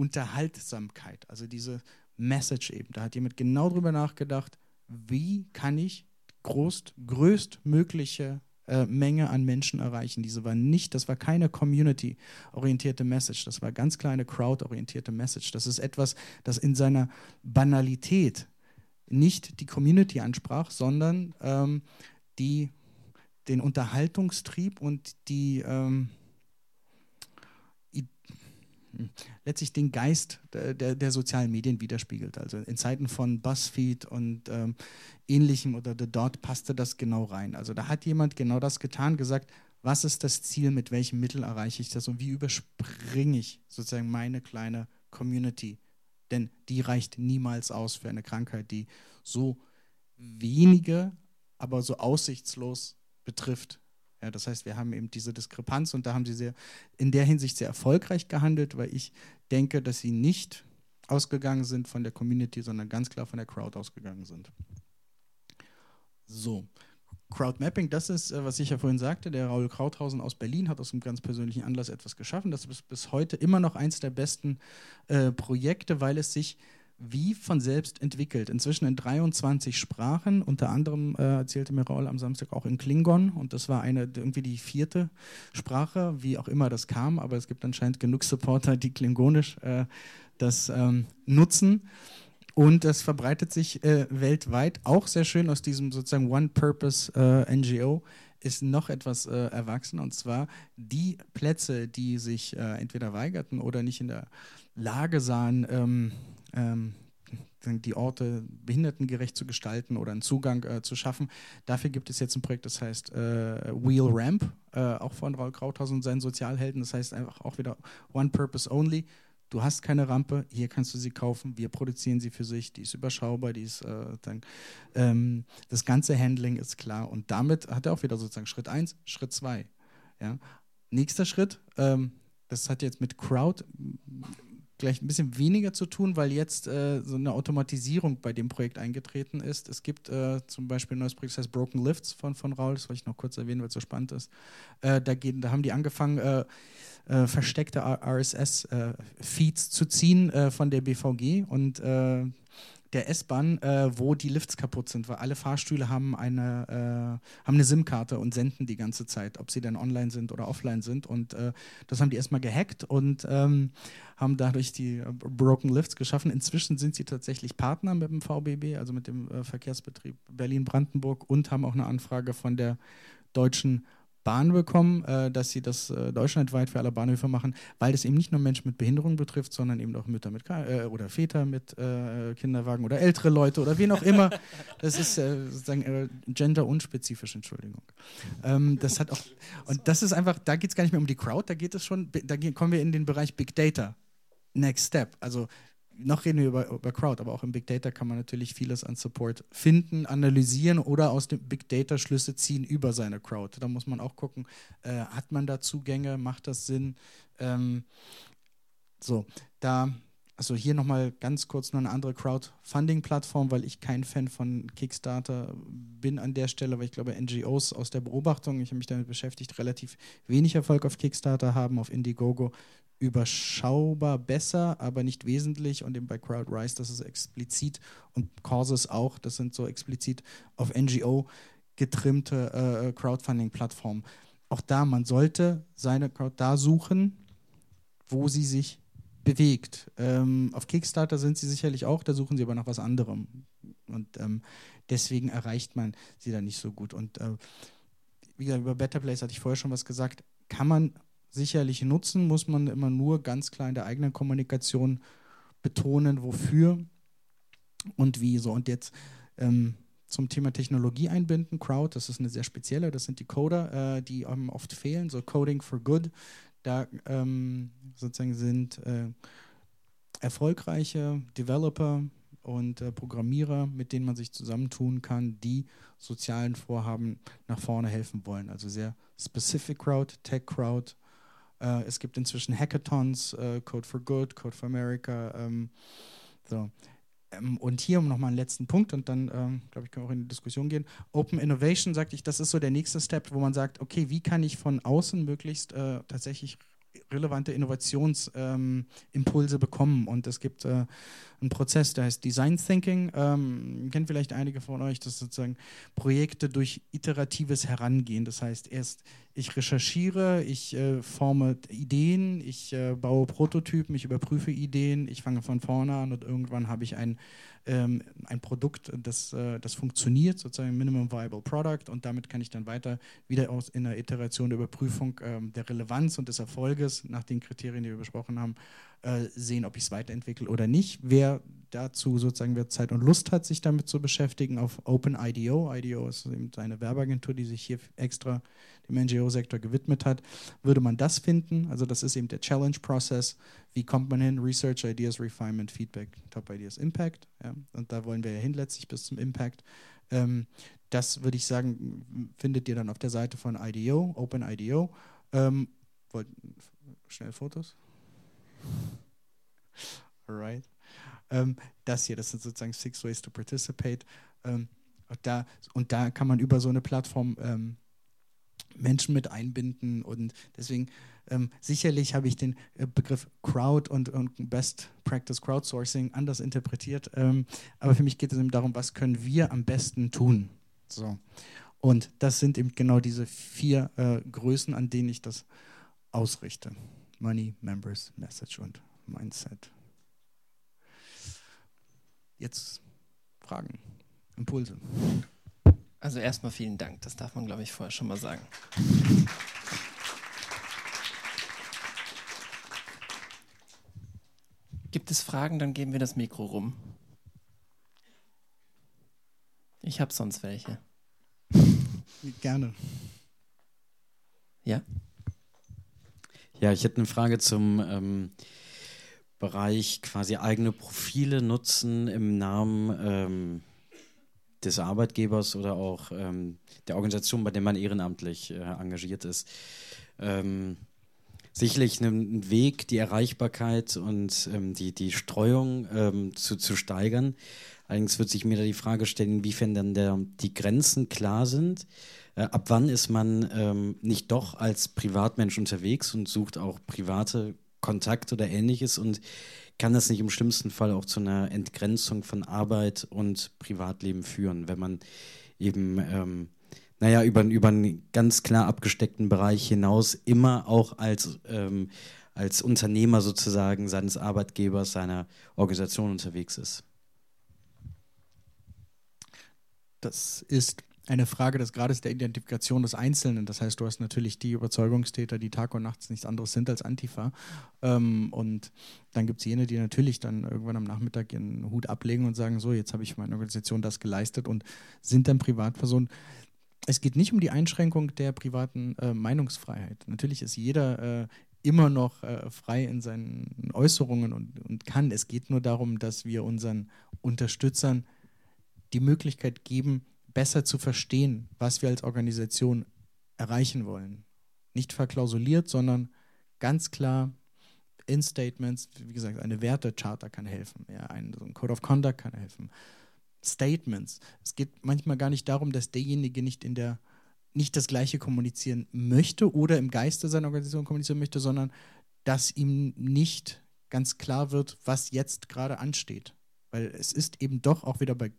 S2: Unterhaltsamkeit, also diese Message eben. Da hat jemand genau drüber nachgedacht, wie kann ich groß, größtmögliche äh, Menge an Menschen erreichen. Diese war nicht, das war keine community-orientierte Message, das war ganz kleine crowd-orientierte Message. Das ist etwas, das in seiner Banalität nicht die Community ansprach, sondern ähm, die, den Unterhaltungstrieb und die, ähm, letztlich den Geist der, der, sozialen Medien widerspiegelt. Also in Zeiten von BuzzFeed und ähm, ähnlichem oder The Dot passte das genau rein. Also da hat jemand genau das getan, gesagt, was ist das Ziel, mit welchem Mittel erreiche ich das und wie überspringe ich sozusagen meine kleine Community. Denn die reicht niemals aus für eine Krankheit, die so wenige aber so aussichtslos betrifft. Ja, das heißt, wir haben eben diese Diskrepanz und da haben sie sehr, in der Hinsicht sehr erfolgreich gehandelt, weil ich denke, dass sie nicht ausgegangen sind von der Community, sondern ganz klar von der Crowd ausgegangen sind. So, Crowdmapping, das ist, äh, was ich ja vorhin sagte, der Raul Krauthausen aus Berlin hat aus einem ganz persönlichen Anlass etwas geschaffen. Das ist bis heute immer noch eins der besten äh, Projekte, weil es sich wie von selbst entwickelt. Inzwischen in 23 Sprachen, unter anderem äh, erzählte mir Raul am Samstag auch in Klingon und das war eine irgendwie die vierte Sprache, wie auch immer das kam, aber es gibt anscheinend genug Supporter, die klingonisch äh, das ähm, nutzen. Und das verbreitet sich äh, weltweit. Auch sehr schön aus diesem sozusagen One-Purpose-NGO äh, ist noch etwas äh, erwachsen. Und zwar die Plätze, die sich äh, entweder weigerten oder nicht in der Lage sahen, ähm, ähm, die Orte behindertengerecht zu gestalten oder einen Zugang äh, zu schaffen. Dafür gibt es jetzt ein Projekt, das heißt äh, Wheel Ramp, äh, auch von Raul Krauthausen und seinen Sozialhelden. Das heißt einfach auch wieder One Purpose Only du hast keine Rampe, hier kannst du sie kaufen, wir produzieren sie für sich, die ist überschaubar, die ist äh, dann, ähm, das ganze Handling ist klar und damit hat er auch wieder sozusagen Schritt 1, Schritt 2. Ja. Nächster Schritt, ähm, das hat jetzt mit Crowd gleich ein bisschen weniger zu tun, weil jetzt äh, so eine Automatisierung bei dem Projekt eingetreten ist. Es gibt äh, zum Beispiel ein neues Projekt, das heißt Broken Lifts von, von Raul, das wollte ich noch kurz erwähnen, weil es so spannend ist. Äh, da, gehen, da haben die angefangen, äh, äh, versteckte RSS-Feeds äh, zu ziehen von der BVG und der S-Bahn, äh, wo die Lifts kaputt sind, weil alle Fahrstühle haben eine, äh, eine SIM-Karte und senden die ganze Zeit, ob sie dann online sind oder offline sind. Und äh, das haben die erstmal gehackt und ähm, haben dadurch die Broken Lifts geschaffen. Inzwischen sind sie tatsächlich Partner mit dem VBB, also mit dem Verkehrsbetrieb Berlin-Brandenburg und haben auch eine Anfrage von der Deutschen Bahn bekommen, äh, dass sie das äh, deutschlandweit für alle Bahnhöfe machen, weil das eben nicht nur Menschen mit Behinderung betrifft, sondern eben auch Mütter mit äh, oder Väter mit äh, Kinderwagen oder ältere Leute oder wen auch immer. Das ist äh, sozusagen äh, gender-unspezifisch, Entschuldigung. Ähm, das hat auch, und das ist einfach, da geht es gar nicht mehr um die Crowd, da geht es schon, da kommen wir in den Bereich Big Data. Next Step. Also noch reden wir über, über Crowd, aber auch im Big Data kann man natürlich vieles an Support finden, analysieren oder aus dem Big Data Schlüsse ziehen über seine Crowd. Da muss man auch gucken, äh, hat man da Zugänge, macht das Sinn? Ähm, so, da, also hier nochmal ganz kurz noch eine andere Crowdfunding-Plattform, weil ich kein Fan von Kickstarter bin an der Stelle, weil ich glaube, NGOs aus der Beobachtung, ich habe mich damit beschäftigt, relativ wenig Erfolg auf Kickstarter haben, auf Indiegogo überschaubar besser, aber nicht wesentlich. Und eben bei CrowdRise, das ist explizit und Causes auch, das sind so explizit auf NGO getrimmte äh, äh, Crowdfunding-Plattformen. Auch da, man sollte seine Crowd da suchen, wo sie sich bewegt. Ähm, auf Kickstarter sind sie sicherlich auch, da suchen sie aber nach was anderem. Und ähm, deswegen erreicht man sie da nicht so gut. Und äh, wie gesagt, über Better Place hatte ich vorher schon was gesagt, kann man sicherlich nutzen, muss man immer nur ganz klar in der eigenen Kommunikation betonen, wofür und wie. So, und jetzt ähm, zum Thema Technologie einbinden, Crowd, das ist eine sehr spezielle, das sind die Coder, äh, die ähm, oft fehlen, so Coding for Good. Da ähm, sozusagen sind äh, erfolgreiche Developer und äh, Programmierer, mit denen man sich zusammentun kann, die sozialen Vorhaben nach vorne helfen wollen. Also sehr specific Crowd, Tech Crowd, äh, es gibt inzwischen Hackathons, äh, Code for Good, Code for America. Ähm, so. Ähm, und hier um nochmal einen letzten Punkt und dann, ähm, glaube ich, können wir auch in die Diskussion gehen. Open Innovation, sagte ich, das ist so der nächste Step, wo man sagt, okay, wie kann ich von außen möglichst äh, tatsächlich relevante Innovationsimpulse ähm, bekommen. Und es gibt äh, einen Prozess, der heißt Design Thinking. Ähm, kennt vielleicht einige von euch, das sozusagen Projekte durch iteratives Herangehen. Das heißt, erst ich recherchiere, ich äh, forme Ideen, ich äh, baue Prototypen, ich überprüfe Ideen, ich fange von vorne an und irgendwann habe ich ein ähm, ein Produkt, das, äh, das funktioniert, sozusagen Minimum Viable Product und damit kann ich dann weiter wieder aus, in der Iteration der Überprüfung ähm, der Relevanz und des Erfolges nach den Kriterien, die wir besprochen haben, äh, sehen, ob ich es weiterentwickle oder nicht. Wer dazu sozusagen wer Zeit und Lust hat, sich damit zu beschäftigen, auf OpenIDO, IDO ist eben eine Werbeagentur, die sich hier extra dem NGO-Sektor gewidmet hat, würde man das finden. Also das ist eben der Challenge-Prozess. Wie kommt man hin? Research, Ideas, Refinement, Feedback, Top Ideas, Impact. Ja. Und da wollen wir ja hin letztlich bis zum Impact. Ähm, das würde ich sagen, findet ihr dann auf der Seite von IDO, OpenIDO. Ähm, wollt, schnell Fotos? Alright. Ähm, das hier, das sind sozusagen Six Ways to Participate. Ähm, und, da, und da kann man über so eine Plattform ähm, Menschen mit einbinden und deswegen ähm, sicherlich habe ich den äh, Begriff Crowd und, und, Best Practice Crowdsourcing anders interpretiert, ähm, aber für mich geht es eben darum, was können wir am besten tun. So. Und das sind eben genau diese vier äh, Größen, an denen ich das ausrichte. Money, Members, Message und Mindset. Jetzt Fragen, Impulse.
S1: Also erstmal vielen Dank, das darf man, glaube ich, vorher schon mal sagen. Gibt es Fragen, dann geben wir das Mikro rum. Ich habe sonst welche.
S2: Gerne.
S1: Ja?
S3: Ja, ich hätte eine Frage zum ähm, Bereich quasi eigene Profile nutzen im Namen ähm, des Arbeitgebers oder auch ähm, der Organisation, bei der man ehrenamtlich äh, engagiert ist. Ähm, sicherlich ein Weg, die Erreichbarkeit und ähm, die, die Streuung ähm, zu, zu steigern. Allerdings wird sich mir da die Frage stellen, inwiefern dann der, die Grenzen klar sind. Äh, ab wann ist man ähm, nicht doch als Privatmensch unterwegs und sucht auch private Kontakte oder ähnliches und kann das nicht im schlimmsten Fall auch zu einer Entgrenzung von Arbeit und Privatleben führen, wenn man eben, ähm, naja, über, über einen ganz klar abgesteckten Bereich hinaus immer auch als, ähm, als Unternehmer sozusagen seines Arbeitgebers, seiner Organisation unterwegs ist.
S2: Das ist eine Frage des Grades der Identifikation des Einzelnen. Das heißt, du hast natürlich die Überzeugungstäter, die Tag und nachts nichts anderes sind als Antifa. Ähm, und dann gibt es jene, die natürlich dann irgendwann am Nachmittag ihren Hut ablegen und sagen, so, jetzt habe ich für meine Organisation das geleistet und sind dann Privatpersonen. Es geht nicht um die Einschränkung der privaten äh, Meinungsfreiheit. Natürlich ist jeder äh, immer noch äh, frei in seinen Äußerungen und, und kann. Es geht nur darum, dass wir unseren Unterstützern die Möglichkeit geben, besser zu verstehen, was wir als Organisation erreichen wollen. Nicht verklausuliert, sondern ganz klar in Statements, wie gesagt, eine Wertecharta kann helfen, ja, ein, so ein Code of Conduct kann helfen. Statements. Es geht manchmal gar nicht darum, dass derjenige nicht in der nicht das Gleiche kommunizieren möchte oder im Geiste seiner Organisation kommunizieren möchte, sondern dass ihm nicht ganz klar wird, was jetzt gerade ansteht. Weil es ist eben doch auch wieder bei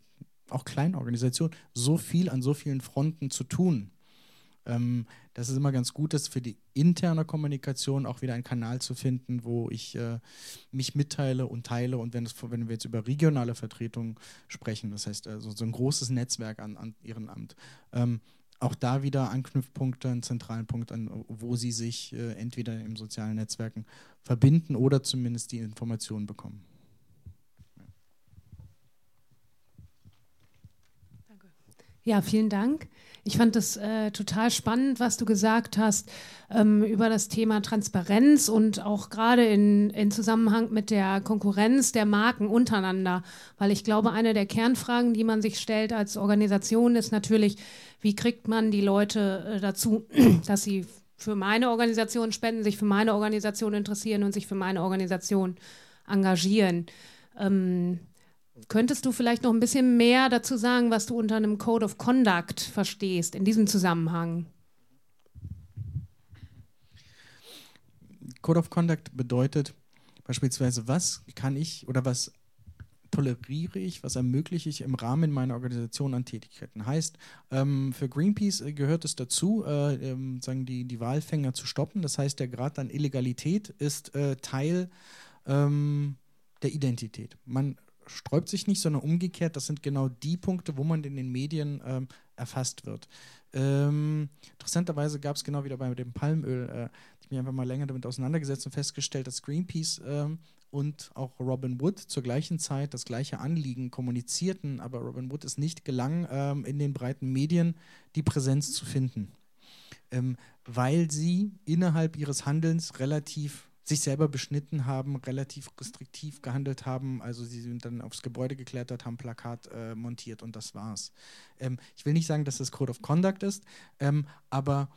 S2: auch kleinen Organisationen, so viel an so vielen Fronten zu tun. Ähm, dass es immer ganz gut ist, für die interne Kommunikation auch wieder einen Kanal zu finden, wo ich äh, mich mitteile und teile. Und wenn, es, wenn wir jetzt über regionale Vertretung sprechen, das heißt also so ein großes Netzwerk an, an Ehrenamt, ähm, auch da wieder Anknüpfpunkte, einen zentralen Punkt an, wo sie sich äh, entweder im sozialen Netzwerken verbinden oder zumindest die Informationen bekommen.
S4: Ja, vielen Dank. Ich fand es äh, total spannend, was du gesagt hast ähm, über das Thema Transparenz und auch gerade in, in Zusammenhang mit der Konkurrenz der Marken untereinander. Weil ich glaube, eine der Kernfragen, die man sich stellt als Organisation, ist natürlich, wie kriegt man die Leute äh, dazu, dass sie für meine Organisation spenden, sich für meine Organisation interessieren und sich für meine Organisation engagieren. Ähm, Könntest du vielleicht noch ein bisschen mehr dazu sagen, was du unter einem Code of Conduct verstehst in diesem Zusammenhang?
S2: Code of Conduct bedeutet beispielsweise, was kann ich oder was toleriere ich, was ermögliche ich im Rahmen meiner Organisation an Tätigkeiten. Heißt, ähm, für Greenpeace äh, gehört es dazu, äh, ähm, sagen die, die Walfänger zu stoppen. Das heißt, der Grad an Illegalität ist äh, Teil ähm, der Identität. Man sträubt sich nicht, sondern umgekehrt, das sind genau die Punkte, wo man in den Medien ähm, erfasst wird. Ähm, interessanterweise gab es genau wieder bei dem Palmöl, äh, ich mich einfach mal länger damit auseinandergesetzt und festgestellt, dass Greenpeace ähm, und auch Robin Wood zur gleichen Zeit das gleiche Anliegen kommunizierten, aber Robin Wood es nicht gelang, ähm, in den breiten Medien die Präsenz zu finden, ähm, weil sie innerhalb ihres Handelns relativ sich selber beschnitten haben, relativ restriktiv gehandelt haben. Also sie sind dann aufs Gebäude geklettert, haben Plakat äh, montiert und das war's. Ähm, ich will nicht sagen, dass das Code of Conduct ist, ähm, aber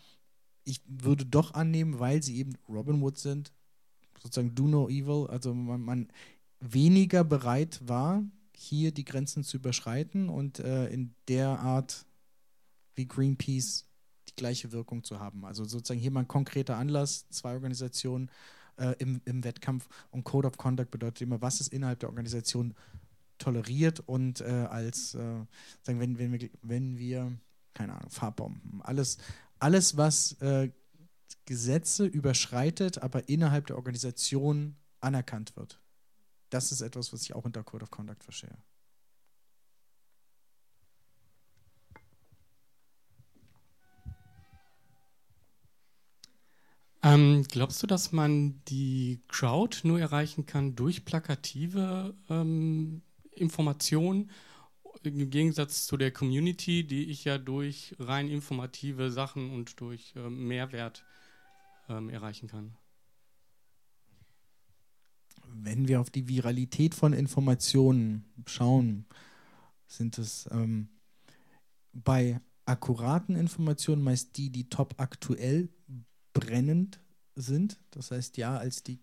S2: ich würde doch annehmen, weil sie eben Robin Hood sind, sozusagen do no evil, also man, man weniger bereit war, hier die Grenzen zu überschreiten und äh, in der Art wie Greenpeace die gleiche Wirkung zu haben. Also sozusagen hier mal ein konkreter Anlass, zwei Organisationen äh, im, im Wettkampf und Code of Conduct bedeutet immer, was ist innerhalb der Organisation toleriert und äh, als, äh, sagen, wenn, wenn, wir, wenn wir, keine Ahnung, Farbbomben, alles, alles was äh, Gesetze überschreitet, aber innerhalb der Organisation anerkannt wird. Das ist etwas, was ich auch unter Code of Conduct verstehe.
S5: Ähm, glaubst du, dass man die Crowd nur erreichen kann durch plakative ähm, Informationen im Gegensatz zu der Community, die ich ja durch rein informative Sachen und durch ähm, Mehrwert ähm, erreichen kann?
S2: Wenn wir auf die Viralität von Informationen schauen, sind es ähm, bei akkuraten Informationen meist die, die top aktuell brennend sind. Das heißt, ja, als die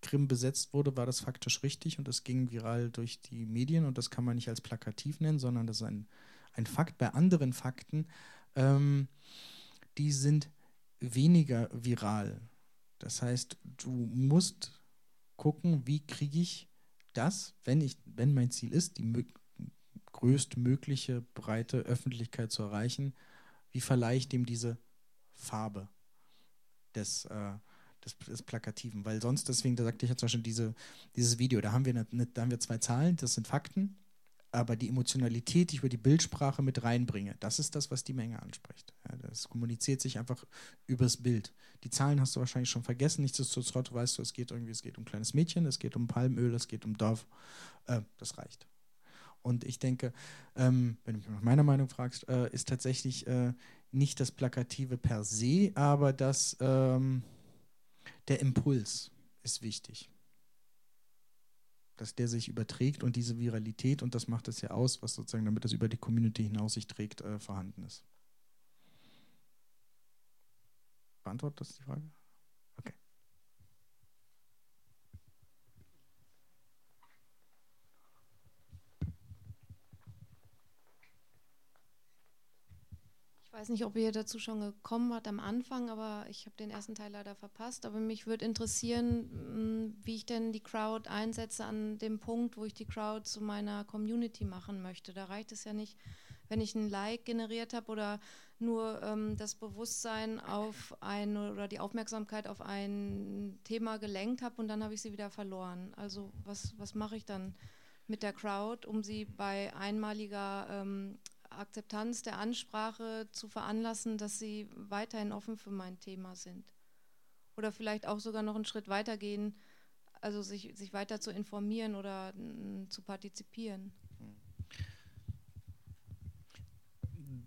S2: Krim besetzt wurde, war das faktisch richtig und das ging viral durch die Medien und das kann man nicht als plakativ nennen, sondern das ist ein, ein Fakt. Bei anderen Fakten, ähm, die sind weniger viral. Das heißt, du musst gucken, wie kriege ich das, wenn ich, wenn mein Ziel ist, die größtmögliche breite Öffentlichkeit zu erreichen, wie verleihe ich dem diese Farbe? Des, äh, des, des, Plakativen. Weil sonst, deswegen, da sagte ich ja zum Beispiel diese, dieses Video, da haben, wir eine, da haben wir zwei Zahlen, das sind Fakten, aber die Emotionalität, die ich über die Bildsprache mit reinbringe, das ist das, was die Menge anspricht. Ja, das kommuniziert sich einfach übers Bild. Die Zahlen hast du wahrscheinlich schon vergessen, nichtsdestotrotz weißt du, es geht irgendwie, es geht um ein kleines Mädchen, es geht um Palmöl, es geht um Dorf. Äh, das reicht. Und ich denke, ähm, wenn du mich nach meiner Meinung fragst, äh, ist tatsächlich äh, nicht das Plakative per se, aber das, ähm, der Impuls ist wichtig. Dass der sich überträgt und diese Viralität, und das macht es ja aus, was sozusagen, damit das über die Community hinaus sich trägt, äh, vorhanden ist. Beantwortet das die Frage?
S6: Weiß nicht, ob ihr dazu schon gekommen wart am Anfang, aber ich habe den ersten Teil leider verpasst. Aber mich würde interessieren, mm, wie ich denn die Crowd einsetze an dem Punkt, wo ich die Crowd zu meiner Community machen möchte. Da reicht es ja nicht, wenn ich ein Like generiert habe oder nur ähm, das Bewusstsein auf ein oder die Aufmerksamkeit auf ein Thema gelenkt habe und dann habe ich sie wieder verloren. Also was, was mache ich dann mit der Crowd, um sie bei einmaliger ähm, Akzeptanz der Ansprache zu veranlassen, dass sie weiterhin offen für mein Thema sind. Oder vielleicht auch sogar noch einen Schritt weiter gehen, also sich, sich weiter zu informieren oder m, zu partizipieren.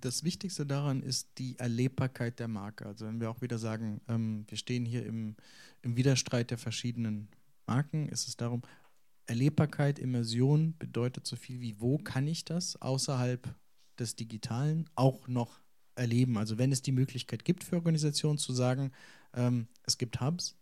S2: Das Wichtigste daran ist die Erlebbarkeit der Marke. Also wenn wir auch wieder sagen, ähm, wir stehen hier im, im Widerstreit der verschiedenen Marken, ist es darum, Erlebbarkeit, Immersion bedeutet so viel wie, wo kann ich das außerhalb des Digitalen auch noch erleben. Also wenn es die Möglichkeit gibt für Organisationen zu sagen, ähm, es gibt Hubs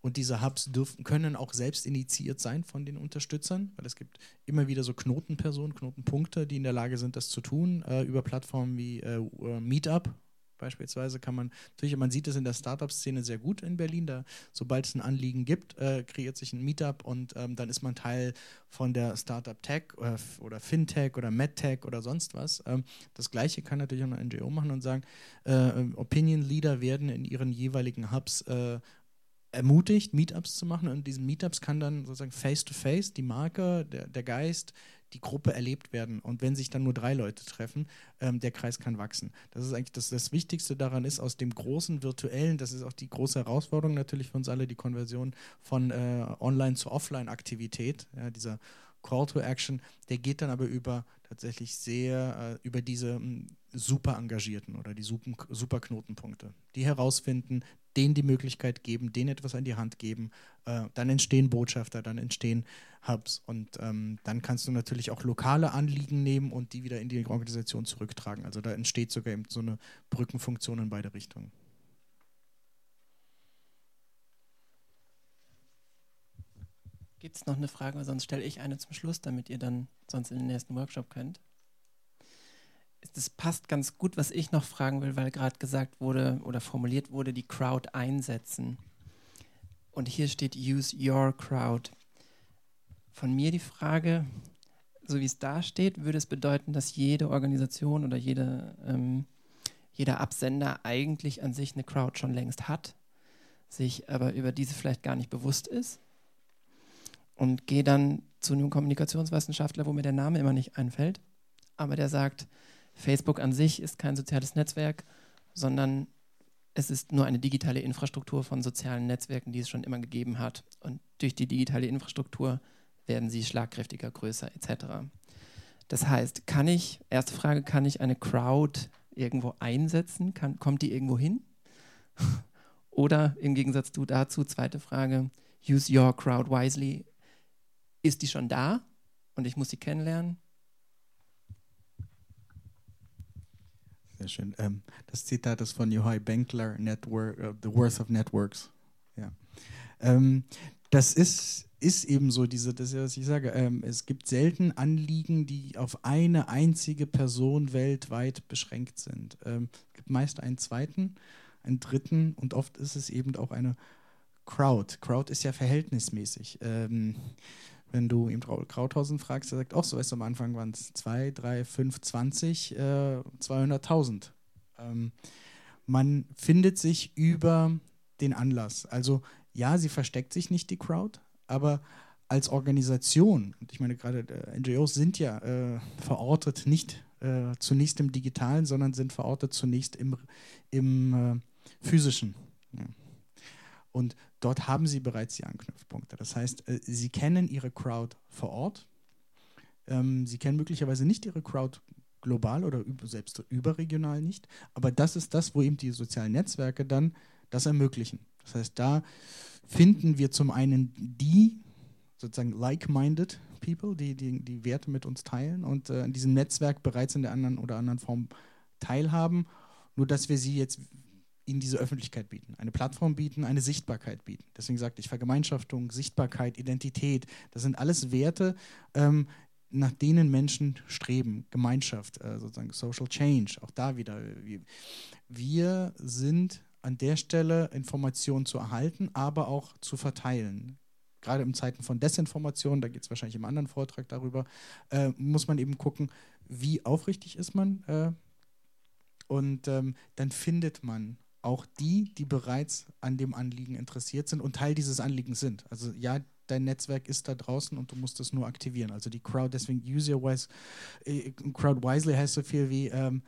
S2: und diese Hubs dürfen, können auch selbst initiiert sein von den Unterstützern, weil es gibt immer wieder so Knotenpersonen, Knotenpunkte, die in der Lage sind, das zu tun, äh, über Plattformen wie äh, Meetup, Beispielsweise kann man, natürlich, man sieht es in der Startup-Szene sehr gut in Berlin, da sobald es ein Anliegen gibt, äh, kreiert sich ein Meetup und ähm, dann ist man Teil von der Startup-Tech oder, oder Fintech oder MedTech oder sonst was. Ähm, das gleiche kann natürlich auch eine NGO machen und sagen, äh, Opinion Leader werden in ihren jeweiligen Hubs äh, ermutigt, Meetups zu machen. Und diesen Meetups kann dann sozusagen face-to-face -face die Marke, der, der Geist, die Gruppe erlebt werden. Und wenn sich dann nur drei Leute treffen, ähm, der Kreis kann wachsen. Das ist eigentlich das, das Wichtigste daran ist, aus dem großen virtuellen, das ist auch die große Herausforderung natürlich für uns alle, die Konversion von äh, Online- zu Offline-Aktivität, ja, dieser Call to Action, der geht dann aber über tatsächlich sehr äh, über diese hm, super Engagierten oder die super Knotenpunkte, die herausfinden, denen die Möglichkeit geben, denen etwas an die Hand geben. Äh, dann entstehen Botschafter, dann entstehen Hubs und ähm, dann kannst du natürlich auch lokale Anliegen nehmen und die wieder in die Organisation zurücktragen. Also da entsteht sogar eben so eine Brückenfunktion in beide Richtungen.
S1: Gibt es noch eine Frage? Sonst stelle ich eine zum Schluss, damit ihr dann sonst in den nächsten Workshop könnt. Das passt ganz gut, was ich noch fragen will, weil gerade gesagt wurde oder formuliert wurde, die Crowd einsetzen. Und hier steht Use Your Crowd. Von mir die Frage, so wie es da steht, würde es bedeuten, dass jede Organisation oder jede, ähm, jeder Absender eigentlich an sich eine Crowd schon längst hat, sich aber über diese vielleicht gar nicht bewusst ist und gehe dann zu einem Kommunikationswissenschaftler, wo mir der Name immer nicht einfällt, aber der sagt, Facebook an sich ist kein soziales Netzwerk, sondern es ist nur eine digitale Infrastruktur von sozialen Netzwerken, die es schon immer gegeben hat. Und durch die digitale Infrastruktur werden sie schlagkräftiger, größer etc. Das heißt, kann ich, erste Frage, kann ich eine Crowd irgendwo einsetzen? Kann, kommt die irgendwo hin? Oder im Gegensatz dazu, zweite Frage, use your crowd wisely ist die schon da und ich muss sie kennenlernen?
S2: Sehr schön. Ähm, das Zitat ist von Yohai Benkler, Network, uh, The Worth of Networks. Ja. Ähm, das ist, ist eben so, diese, das ist ja, was ich sage. Ähm, es gibt selten Anliegen, die auf eine einzige Person weltweit beschränkt sind. Ähm, es gibt meist einen zweiten, einen dritten und oft ist es eben auch eine Crowd. Crowd ist ja verhältnismäßig. Wenn du ihm Krauthausen fragst, er sagt auch so, weißt du, am Anfang waren es 2, 3, 5, 20, äh, 200.000. Ähm, man findet sich über den Anlass. Also ja, sie versteckt sich nicht, die Crowd, aber als Organisation, und ich meine gerade äh, NGOs sind ja äh, verortet nicht äh, zunächst im Digitalen, sondern sind verortet zunächst im, im äh, Physischen. Ja. Und dort haben sie bereits die Anknüpfpunkte. Das heißt, äh, sie kennen ihre Crowd vor Ort. Ähm, sie kennen möglicherweise nicht ihre Crowd global oder selbst überregional nicht. Aber das ist das, wo eben die sozialen Netzwerke dann das ermöglichen. Das heißt, da finden wir zum einen die sozusagen like-minded People, die, die die Werte mit uns teilen und äh, diesem Netzwerk bereits in der anderen oder anderen Form teilhaben. Nur dass wir sie jetzt ihnen diese Öffentlichkeit bieten, eine Plattform bieten, eine Sichtbarkeit bieten. Deswegen sagte ich Vergemeinschaftung, Sichtbarkeit, Identität, das sind alles Werte, ähm, nach denen Menschen streben. Gemeinschaft, äh, sozusagen Social Change, auch da wieder. Wir sind an der Stelle Informationen zu erhalten, aber auch zu verteilen. Gerade in Zeiten von Desinformation, da geht es wahrscheinlich im anderen Vortrag darüber, äh, muss man eben gucken, wie aufrichtig ist man. Äh, und ähm, dann findet man auch die, die bereits an dem Anliegen interessiert sind und Teil dieses Anliegens sind. Also ja, dein Netzwerk ist da draußen und du musst es nur aktivieren. Also die Crowd, deswegen use your wise, äh, Crowd wisely heißt so viel wie ähm,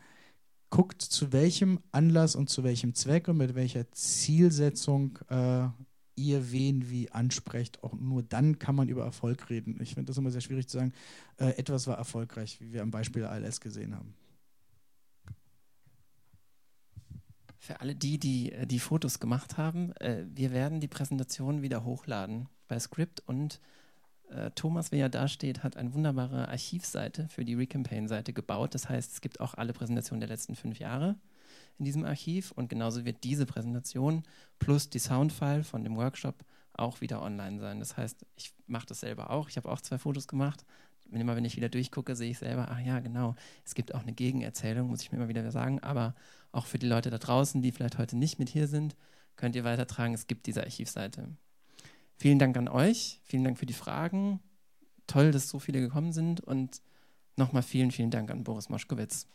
S2: guckt zu welchem Anlass und zu welchem Zweck und mit welcher Zielsetzung äh, ihr wen wie ansprecht. Auch nur dann kann man über Erfolg reden. Ich finde das immer sehr schwierig zu sagen, äh, etwas war erfolgreich, wie wir am Beispiel ALS gesehen haben.
S1: Für alle die, die äh, die Fotos gemacht haben, äh, wir werden die Präsentation wieder hochladen bei Script und äh, Thomas, wie er da steht, hat eine wunderbare Archivseite für die Recampaign-Seite gebaut. Das heißt, es gibt auch alle Präsentationen der letzten fünf Jahre in diesem Archiv und genauso wird diese Präsentation plus die Soundfile von dem Workshop auch wieder online sein. Das heißt, ich mache das selber auch. Ich habe auch zwei Fotos gemacht. Immer wenn ich wieder durchgucke, sehe ich selber, ach ja, genau, es gibt auch eine Gegenerzählung, muss ich mir immer wieder sagen. Aber auch für die Leute da draußen, die vielleicht heute nicht mit hier sind, könnt ihr weitertragen. Es gibt diese Archivseite. Vielen Dank an euch. Vielen Dank für die Fragen. Toll, dass so viele gekommen sind. Und nochmal vielen, vielen Dank an Boris Moschkowitz.